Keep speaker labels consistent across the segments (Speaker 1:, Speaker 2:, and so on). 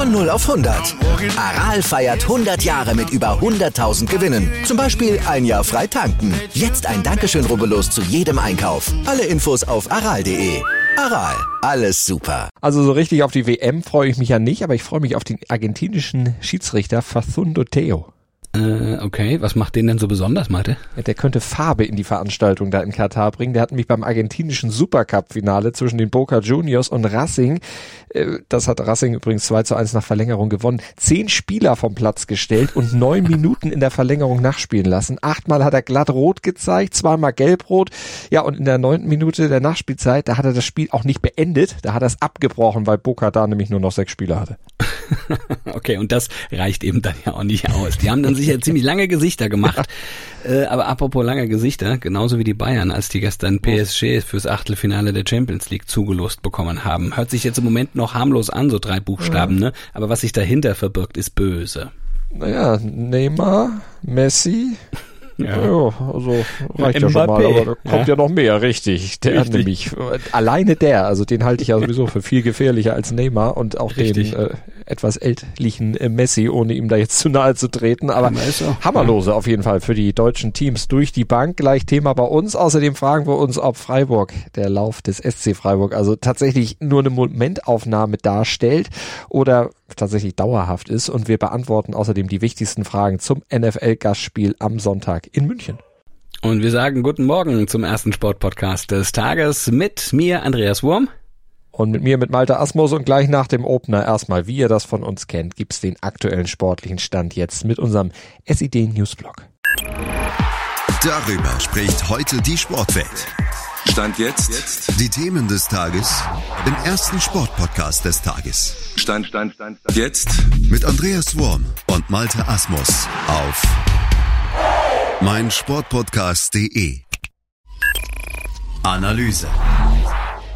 Speaker 1: Von 0 auf 100. Aral feiert 100 Jahre mit über 100.000 Gewinnen. Zum Beispiel ein Jahr frei tanken. Jetzt ein Dankeschön, rubbellos zu jedem Einkauf. Alle Infos auf aral.de. Aral, alles super.
Speaker 2: Also so richtig auf die WM freue ich mich ja nicht, aber ich freue mich auf den argentinischen Schiedsrichter Facundo Teo.
Speaker 3: Äh, okay, was macht den denn so besonders, Malte?
Speaker 2: Ja, der könnte Farbe in die Veranstaltung da in Katar bringen. Der hat mich beim argentinischen Supercup-Finale zwischen den Boca Juniors und Racing, äh, das hat Racing übrigens 2 zu 1 nach Verlängerung gewonnen, zehn Spieler vom Platz gestellt und neun Minuten in der Verlängerung nachspielen lassen. Achtmal hat er glatt rot gezeigt, zweimal gelb-rot. Ja, und in der neunten Minute der Nachspielzeit, da hat er das Spiel auch nicht beendet, da hat er es abgebrochen, weil Boca da nämlich nur noch sechs Spieler hatte.
Speaker 3: okay, und das reicht eben dann ja auch nicht aus. Die haben dann sicher ziemlich lange Gesichter gemacht. Äh, aber apropos lange Gesichter, genauso wie die Bayern, als die gestern PSG fürs Achtelfinale der Champions League zugelost bekommen haben. Hört sich jetzt im Moment noch harmlos an, so drei Buchstaben, ne? Aber was sich dahinter verbirgt, ist böse.
Speaker 2: Naja, Neymar, Messi,
Speaker 3: Ja.
Speaker 2: Ja, also reicht ja schon mal,
Speaker 3: Mbappé.
Speaker 2: aber da kommt ja, noch mehr, richtig. Der
Speaker 3: Richtig.
Speaker 2: nämlich, äh, alleine der, also den halte ich ja sowieso für viel gefährlicher als Neymar und auch
Speaker 3: Richtig.
Speaker 2: den äh, etwas ältlichen äh, Messi, ohne ihm da jetzt zu nahe zu treten. Aber hammerlose auf jeden Fall für die deutschen Teams durch die Bank. Gleich Thema bei uns. Außerdem fragen wir uns, ob Freiburg, der Lauf des SC Freiburg, also tatsächlich nur eine Momentaufnahme darstellt oder tatsächlich dauerhaft ist. Und wir beantworten außerdem die wichtigsten Fragen zum NFL-Gastspiel am Sonntag in München.
Speaker 3: Und wir sagen guten Morgen zum ersten Sportpodcast des Tages mit mir, Andreas Wurm.
Speaker 2: Und mit mir, mit Malte Asmus und gleich nach dem Opener erstmal, wie ihr das von uns kennt, gibt's den aktuellen sportlichen Stand jetzt mit unserem SID Newsblog.
Speaker 4: Darüber spricht heute die Sportwelt.
Speaker 5: Stand jetzt.
Speaker 4: Die Themen des Tages im ersten Sportpodcast des Tages.
Speaker 5: Stand, Stand, Stand. Jetzt.
Speaker 4: Mit Andreas Worm und Malte Asmus auf meinsportpodcast.de. Analyse.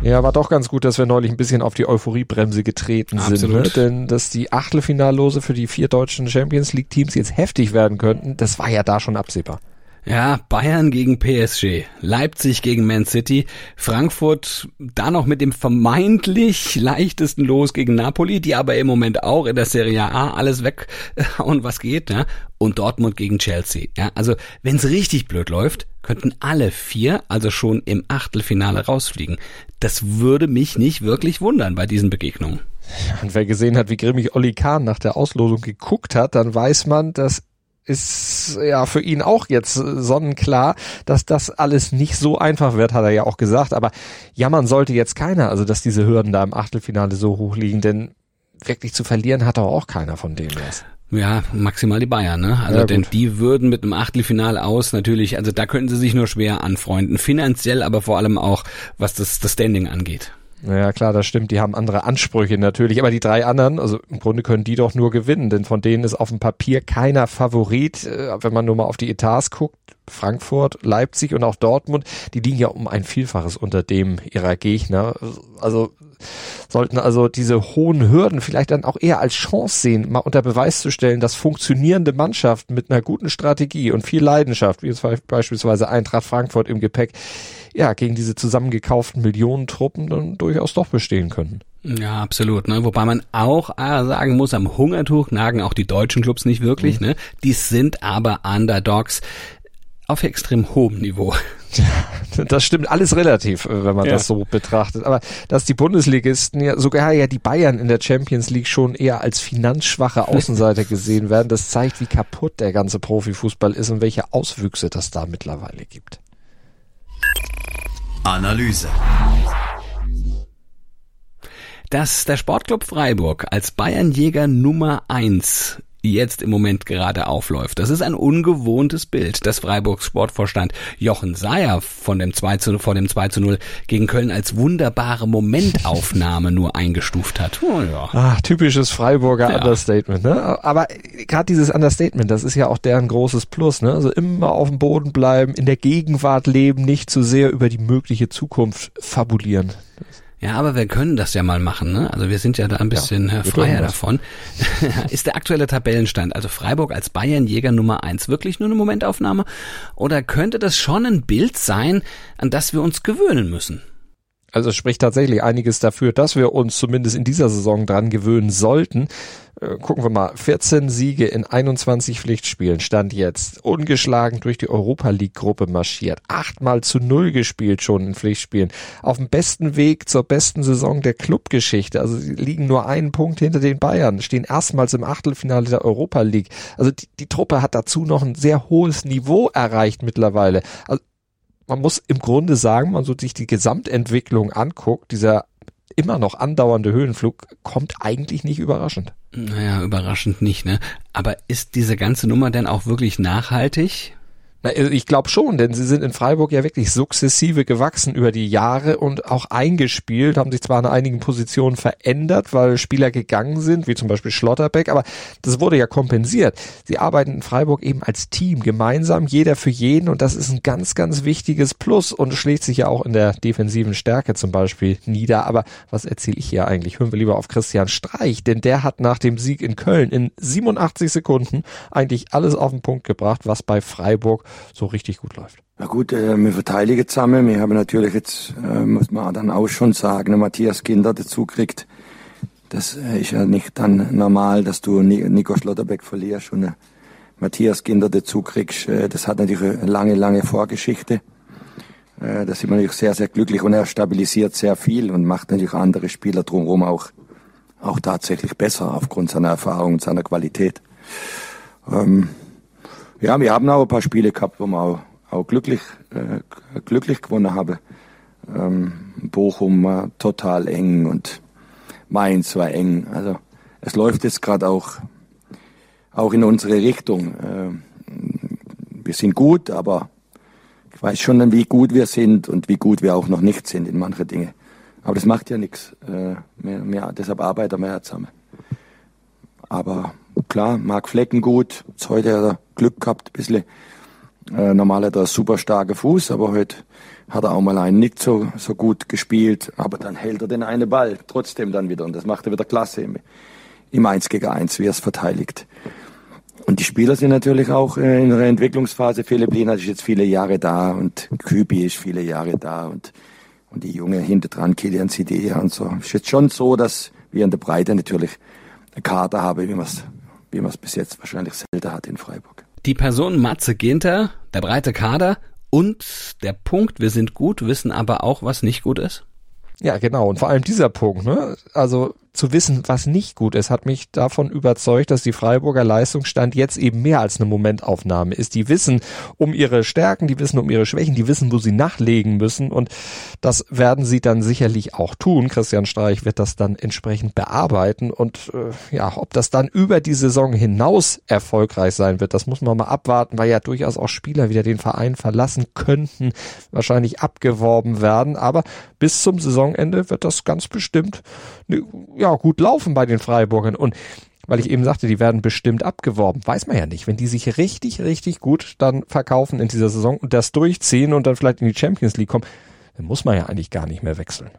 Speaker 2: Ja, war doch ganz gut, dass wir neulich ein bisschen auf die Euphoriebremse getreten sind. Ne?
Speaker 3: Absolut.
Speaker 2: Denn dass die Achtelfinallose für die vier deutschen Champions League Teams jetzt heftig werden könnten, das war ja da schon absehbar.
Speaker 3: Ja, Bayern gegen PSG, Leipzig gegen Man City, Frankfurt da noch mit dem vermeintlich leichtesten Los gegen Napoli, die aber im Moment auch in der Serie A alles weghauen, was geht, ja, und Dortmund gegen Chelsea. Ja, also wenn es richtig blöd läuft, könnten alle vier also schon im Achtelfinale rausfliegen. Das würde mich nicht wirklich wundern bei diesen Begegnungen.
Speaker 2: Und wer gesehen hat, wie grimmig Olli Kahn nach der Auslosung geguckt hat, dann weiß man, dass ist ja für ihn auch jetzt äh, sonnenklar, dass das alles nicht so einfach wird, hat er ja auch gesagt. Aber jammern sollte jetzt keiner, also dass diese Hürden da im Achtelfinale so hoch liegen, denn wirklich zu verlieren hat auch keiner von denen was.
Speaker 3: Ja, maximal die Bayern, ne? Also
Speaker 2: Ja,
Speaker 3: denn die würden mit einem Achtelfinale aus natürlich, also da könnten sie sich nur schwer anfreunden, finanziell, aber vor allem auch, was das, das Standing angeht.
Speaker 2: Naja, klar, das stimmt. Die haben andere Ansprüche natürlich. Aber die drei anderen, also im Grunde können die doch nur gewinnen, denn von denen ist auf dem Papier keiner Favorit. Äh, Wenn man nur mal auf die Etats guckt, Frankfurt, Leipzig und auch Dortmund, die liegen ja um ein Vielfaches unter dem ihrer Gegner. Also sollten also diese hohen Hürden vielleicht dann auch eher als Chance sehen, mal unter Beweis zu stellen, dass funktionierende Mannschaften mit einer guten Strategie und viel Leidenschaft, wie jetzt beispielsweise Eintracht Frankfurt im Gepäck, ja, gegen diese zusammengekauften Millionentruppen dann durchaus doch bestehen könnten.
Speaker 3: Ja, absolut. Ne? Wobei man auch äh, sagen muss, am Hungertuch nagen auch die deutschen Clubs nicht wirklich. Ne? Die sind aber Underdogs auf extrem hohem Niveau.
Speaker 2: Das stimmt alles relativ, äh, wenn man
Speaker 3: Ja.
Speaker 2: das so betrachtet. Aber dass die Bundesligisten ja sogar ja die Bayern in der Champions League schon eher als finanzschwache Außenseiter gesehen werden, das zeigt, wie kaputt der ganze Profifußball ist und welche Auswüchse das da mittlerweile gibt.
Speaker 4: Analyse.
Speaker 3: Dass der Sportclub Freiburg als Bayernjäger Nummer eins jetzt im Moment gerade aufläuft. Das ist ein ungewohntes Bild, das Freiburgs Sportvorstand Jochen Seyer von dem 2 zu, vor dem 2 zu 0 gegen Köln als wunderbare Momentaufnahme nur eingestuft hat.
Speaker 2: Oh, ja. Ach, typisches Freiburger ja. Understatement. Ne? Aber gerade dieses Understatement, das ist ja auch deren großes Plus. Ne? Also immer auf dem Boden bleiben, in der Gegenwart leben, nicht zu sehr über die mögliche Zukunft fabulieren.
Speaker 3: Ja, aber wir können das ja mal machen, ne? Also wir sind ja da ein bisschen ja, äh, freier davon. ist der aktuelle Tabellenstand, also Freiburg als Bayernjäger Nummer eins, wirklich nur eine Momentaufnahme? Oder könnte das schon ein Bild sein, an das wir uns gewöhnen müssen?
Speaker 2: Also es spricht tatsächlich einiges dafür, dass wir uns zumindest in dieser Saison dran gewöhnen sollten. Äh, gucken wir mal, 14 Siege in 21 Pflichtspielen, stand jetzt. Ungeschlagen durch die Europa League Gruppe marschiert. Achtmal zu Null gespielt schon in Pflichtspielen. Auf dem besten Weg zur besten Saison der Clubgeschichte. Also sie liegen nur einen Punkt hinter den Bayern, stehen erstmals im Achtelfinale der Europa League. Also die, die Truppe hat dazu noch ein sehr hohes Niveau erreicht mittlerweile. Also man muss im Grunde sagen, man so sich die Gesamtentwicklung anguckt, dieser immer noch andauernde Höhenflug kommt eigentlich nicht überraschend.
Speaker 3: Naja, überraschend nicht, ne? Aber ist diese ganze Nummer denn auch wirklich nachhaltig?
Speaker 2: Na, also ich glaube schon, denn sie sind in Freiburg ja wirklich sukzessive gewachsen über die Jahre und auch eingespielt, haben sich zwar in einigen Positionen verändert, weil Spieler gegangen sind, wie zum Beispiel Schlotterbeck, aber das wurde ja kompensiert. Sie arbeiten in Freiburg eben als Team, gemeinsam, jeder für jeden und das ist ein ganz, ganz wichtiges Plus und schlägt sich ja auch in der defensiven Stärke zum Beispiel nieder. Aber was erzähle ich hier eigentlich? Hören wir lieber auf Christian Streich, denn der hat nach dem Sieg in Köln in 87 Sekunden eigentlich alles auf den Punkt gebracht, was bei Freiburg so richtig gut läuft.
Speaker 6: Na gut, äh, wir verteidigen zusammen. Wir haben natürlich jetzt, äh, muss man dann auch schon sagen, Matthias Kinder dazu kriegt. Das äh, ist ja nicht dann normal, dass du Nico Schlotterbeck verlierst und äh, Matthias Kinder dazu kriegst. Äh, das hat natürlich eine lange, lange Vorgeschichte. Da sind wir natürlich sehr, sehr glücklich und er stabilisiert sehr viel und macht natürlich andere Spieler drumherum auch, auch tatsächlich besser aufgrund seiner Erfahrung und seiner Qualität. Ähm, ja, wir haben auch ein paar Spiele gehabt, wo wir auch, auch glücklich, äh, glücklich gewonnen haben. Ähm, Bochum war total eng und Mainz war eng. Also es läuft jetzt gerade auch, auch in unsere Richtung. Äh, wir sind gut, aber ich weiß schon, wie gut wir sind und wie gut wir auch noch nicht sind in manche Dinge. Aber das macht ja nichts. Äh, deshalb arbeiten wir ja zusammen. Aber klar, Marc Flecken gut. Heute hat er Glück gehabt, ein bisschen. Äh, normal hat er super starke Fuß, aber heute hat er auch mal einen nicht so, so gut gespielt. Aber dann hält er den einen Ball trotzdem dann wieder. Und das macht er wieder klasse im, im 1 gegen 1, wie er es verteidigt. Und die Spieler sind natürlich auch äh, in der Entwicklungsphase. Philipp Lienert ist jetzt viele Jahre da und Kübi ist viele Jahre da und, und die Junge hinter dran, Kilian Sidea und so. Ist jetzt schon so, dass wir in der Breite natürlich eine Karte haben, wie man es wie man es bis jetzt wahrscheinlich selten hat in Freiburg.
Speaker 3: Die Person Matze Ginter, der breite Kader und der Punkt, wir sind gut, wissen aber auch, was nicht gut ist?
Speaker 2: Ja, genau. Und vor allem dieser Punkt, ne? Also zu wissen, was nicht gut ist, hat mich davon überzeugt, dass die Freiburger Leistungsstand jetzt eben mehr als eine Momentaufnahme ist. Die wissen um ihre Stärken, die wissen um ihre Schwächen, die wissen, wo sie nachlegen müssen und das werden sie dann sicherlich auch tun. Christian Streich wird das dann entsprechend bearbeiten und äh, ja, ob das dann über die Saison hinaus erfolgreich sein wird, das muss man mal abwarten, weil ja durchaus auch Spieler wieder den Verein verlassen könnten, wahrscheinlich abgeworben werden, aber bis zum Saisonende wird das ganz bestimmt ne, ja, ja gut laufen bei den Freiburgern. Und weil ich eben sagte, die werden bestimmt abgeworben. Weiß man ja nicht. Wenn die sich richtig, richtig gut dann verkaufen in dieser Saison und das durchziehen und dann vielleicht in die Champions League kommen, dann muss man ja eigentlich gar nicht mehr wechseln.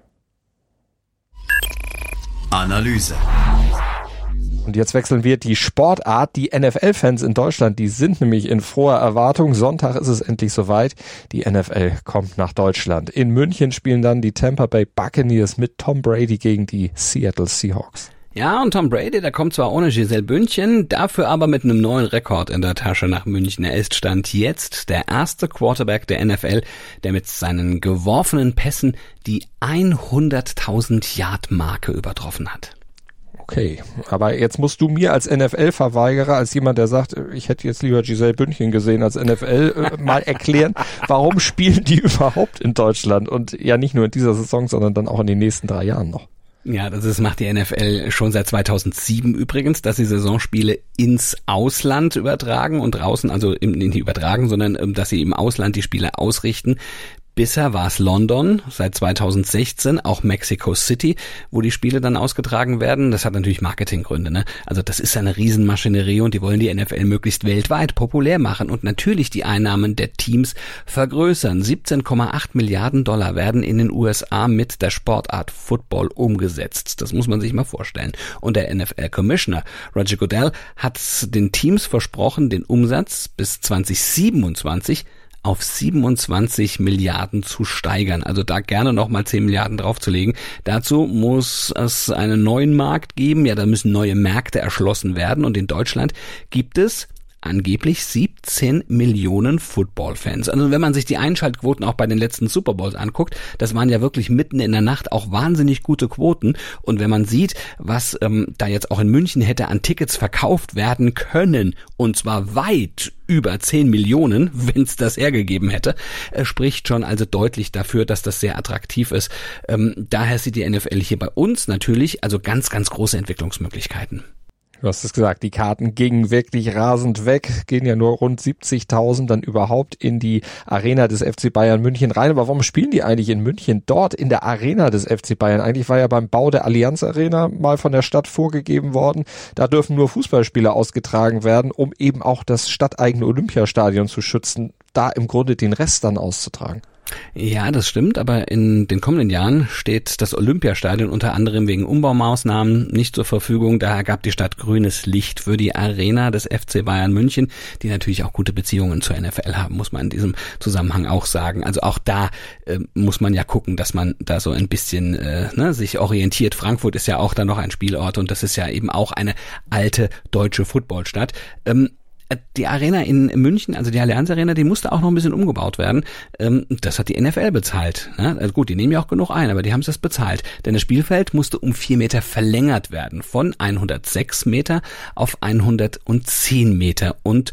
Speaker 4: Analyse.
Speaker 2: Und jetzt wechseln wir die Sportart. Die NFL-Fans in Deutschland, die sind nämlich in froher Erwartung. Sonntag ist es endlich soweit. Die NFL kommt nach Deutschland. In München spielen dann die Tampa Bay Buccaneers mit Tom Brady gegen die Seattle Seahawks.
Speaker 3: Ja, und Tom Brady, der kommt zwar ohne Giselle Bündchen, dafür aber mit einem neuen Rekord in der Tasche nach München. Er ist Stand jetzt der erste Quarterback der NFL, der mit seinen geworfenen Pässen die 100.000 Yard Marke übertroffen hat.
Speaker 2: Okay, aber jetzt musst du mir als NFL-Verweigerer, als jemand, der sagt, ich hätte jetzt lieber Giselle Bündchen gesehen als NFL, äh, mal erklären, warum spielen die überhaupt in Deutschland und ja nicht nur in dieser Saison, sondern dann auch in den nächsten drei Jahren noch.
Speaker 3: Ja, das ist, macht die NFL schon seit 2007 übrigens, dass sie Saisonspiele ins Ausland übertragen und draußen, also nicht übertragen, sondern ähm, dass sie im Ausland die Spiele ausrichten. Bisher war es London, seit 2016 auch Mexico City, wo die Spiele dann ausgetragen werden. Das hat natürlich Marketinggründe. Ne? Also das ist eine Riesenmaschinerie und die wollen die NFL möglichst weltweit populär machen und natürlich die Einnahmen der Teams vergrößern. 17,8 Milliarden Dollar werden in den USA mit der Sportart Football umgesetzt. Das muss man sich mal vorstellen. Und der NFL-Commissioner Roger Goodell hat den Teams versprochen, den Umsatz bis 2027 auf 27 Milliarden zu steigern. Also da gerne nochmal 10 Milliarden draufzulegen. Dazu muss es einen neuen Markt geben. Ja, da müssen neue Märkte erschlossen werden. Und in Deutschland gibt es angeblich 17 Millionen Football-Fans. Also wenn man sich die Einschaltquoten auch bei den letzten Super Bowls anguckt, das waren ja wirklich mitten in der Nacht auch wahnsinnig gute Quoten. Und wenn man sieht, was ähm, da jetzt auch in München hätte an Tickets verkauft werden können, und zwar weit über 10 Millionen, wenn es das hergegeben hätte, äh, spricht schon also deutlich dafür, dass das sehr attraktiv ist. Ähm, daher sieht die NFL hier bei uns natürlich also ganz, ganz große Entwicklungsmöglichkeiten.
Speaker 2: Du hast es gesagt, die Karten gingen wirklich rasend weg, gehen ja nur rund 70.000 dann überhaupt in die Arena des FC Bayern München rein. Aber warum spielen die eigentlich in München dort in der Arena des FC Bayern? Eigentlich war ja beim Bau der Allianz Arena mal von der Stadt vorgegeben worden, da dürfen nur Fußballspiele ausgetragen werden, um eben auch das stadteigene Olympiastadion zu schützen, da im Grunde den Rest dann auszutragen.
Speaker 3: Ja, das stimmt, aber in den kommenden Jahren steht das Olympiastadion unter anderem wegen Umbaumaßnahmen nicht zur Verfügung. Daher gab die Stadt grünes Licht für die Arena des FC Bayern München, die natürlich auch gute Beziehungen zur NFL haben, muss man in diesem Zusammenhang auch sagen. Also auch da äh, muss man ja gucken, dass man da so ein bisschen äh, ne, sich orientiert. Frankfurt ist ja auch da noch ein Spielort und das ist ja eben auch eine alte deutsche Footballstadt. Ähm, die Arena in München, also die Allianz Arena, die musste auch noch ein bisschen umgebaut werden. Ähm, das hat die NFL bezahlt. Also gut, die nehmen ja auch genug ein, aber die haben es das bezahlt. Denn das Spielfeld musste um vier Meter verlängert werden. Von 106 Meter auf 110 Meter. Und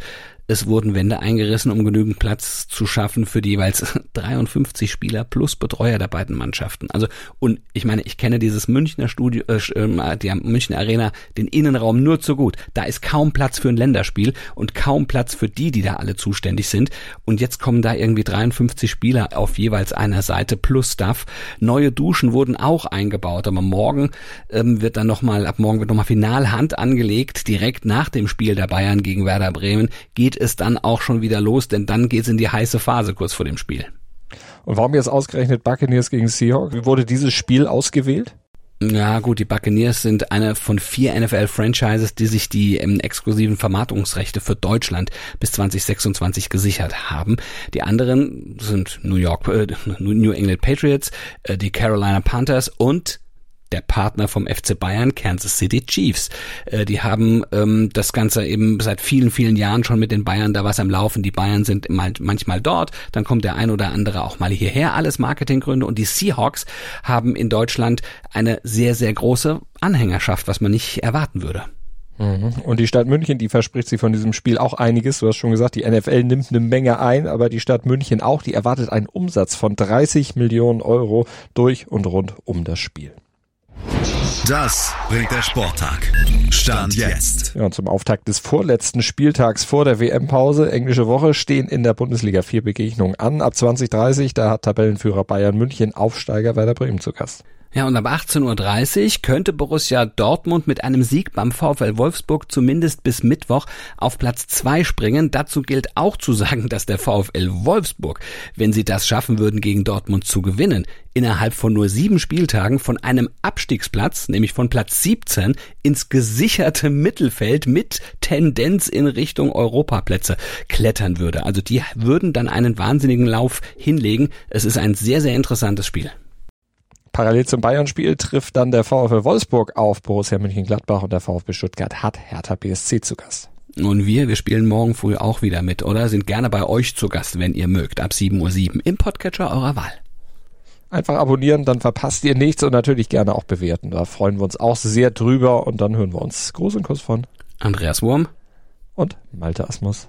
Speaker 3: es wurden Wände eingerissen, um genügend Platz zu schaffen für die jeweils 53 Spieler plus Betreuer der beiden Mannschaften. Also, und ich meine, ich kenne dieses Münchner Studio, äh, ähm, die Münchner Arena, den Innenraum nur zu gut. Da ist kaum Platz für ein Länderspiel und kaum Platz für die, die da alle zuständig sind. Und jetzt kommen da irgendwie 53 Spieler auf jeweils einer Seite plus Staff. Neue Duschen wurden auch eingebaut, aber morgen ähm, wird dann nochmal, ab morgen wird nochmal Finalhand angelegt, direkt nach dem Spiel der Bayern gegen Werder Bremen geht geht es dann auch schon wieder los, denn dann geht es in die heiße Phase kurz vor dem Spiel.
Speaker 2: Und warum jetzt ausgerechnet Buccaneers gegen Seahawks? Wie wurde dieses Spiel ausgewählt?
Speaker 3: Ja gut, die Buccaneers sind eine von vier NFL-Franchises, die sich die ähm, exklusiven Vermarktungsrechte für Deutschland bis 2026 gesichert haben. Die anderen sind New York, äh, New England Patriots, äh, die Carolina Panthers und der Partner vom FC Bayern, Kansas City Chiefs. Äh, die haben ähm, das Ganze eben seit vielen, vielen Jahren schon mit den Bayern da was am Laufen. Die Bayern sind mal, manchmal dort, dann kommt der ein oder andere auch mal hierher. Alles Marketinggründe. Und die Seahawks haben in Deutschland eine sehr, sehr große Anhängerschaft, was man nicht erwarten würde.
Speaker 2: Mhm. Und die Stadt München, die verspricht sich von diesem Spiel auch einiges. Du hast schon gesagt, die NFL nimmt eine Menge ein, aber die Stadt München auch, die erwartet einen Umsatz von 30 Millionen Euro durch und rund um das Spiel.
Speaker 4: Das bringt der Sporttag. Stand jetzt.
Speaker 2: Ja, und zum Auftakt des vorletzten Spieltags vor der WM-Pause, englische Woche, stehen in der Bundesliga vier Begegnungen an. Ab 2030, da hat Tabellenführer Bayern München Aufsteiger Werder Bremen zu Gast.
Speaker 3: Ja, und ab 18.30 Uhr könnte Borussia Dortmund mit einem Sieg beim VfL Wolfsburg zumindest bis Mittwoch auf Platz zwei springen. Dazu gilt auch zu sagen, dass der VfL Wolfsburg, wenn sie das schaffen würden, gegen Dortmund zu gewinnen, innerhalb von nur sieben Spieltagen von einem Abstiegsplatz, nämlich von Platz 17, ins gesicherte Mittelfeld mit Tendenz in Richtung Europaplätze klettern würde. Also die würden dann einen wahnsinnigen Lauf hinlegen. Es ist ein sehr, sehr interessantes Spiel.
Speaker 2: Parallel zum Bayern-Spiel trifft dann der VfL Wolfsburg auf Borussia Mönchengladbach und der VfB Stuttgart hat Hertha BSC zu Gast.
Speaker 3: Und wir, wir spielen morgen früh auch wieder mit, oder? Sind gerne bei euch zu Gast, wenn ihr mögt, ab 7.07 Uhr im Podcatcher eurer Wahl.
Speaker 2: Einfach abonnieren, dann verpasst ihr nichts und natürlich gerne auch bewerten. Da freuen wir uns auch sehr drüber und dann hören wir uns. Gruß und Kuss von
Speaker 3: Andreas Wurm
Speaker 2: und Malte Asmus.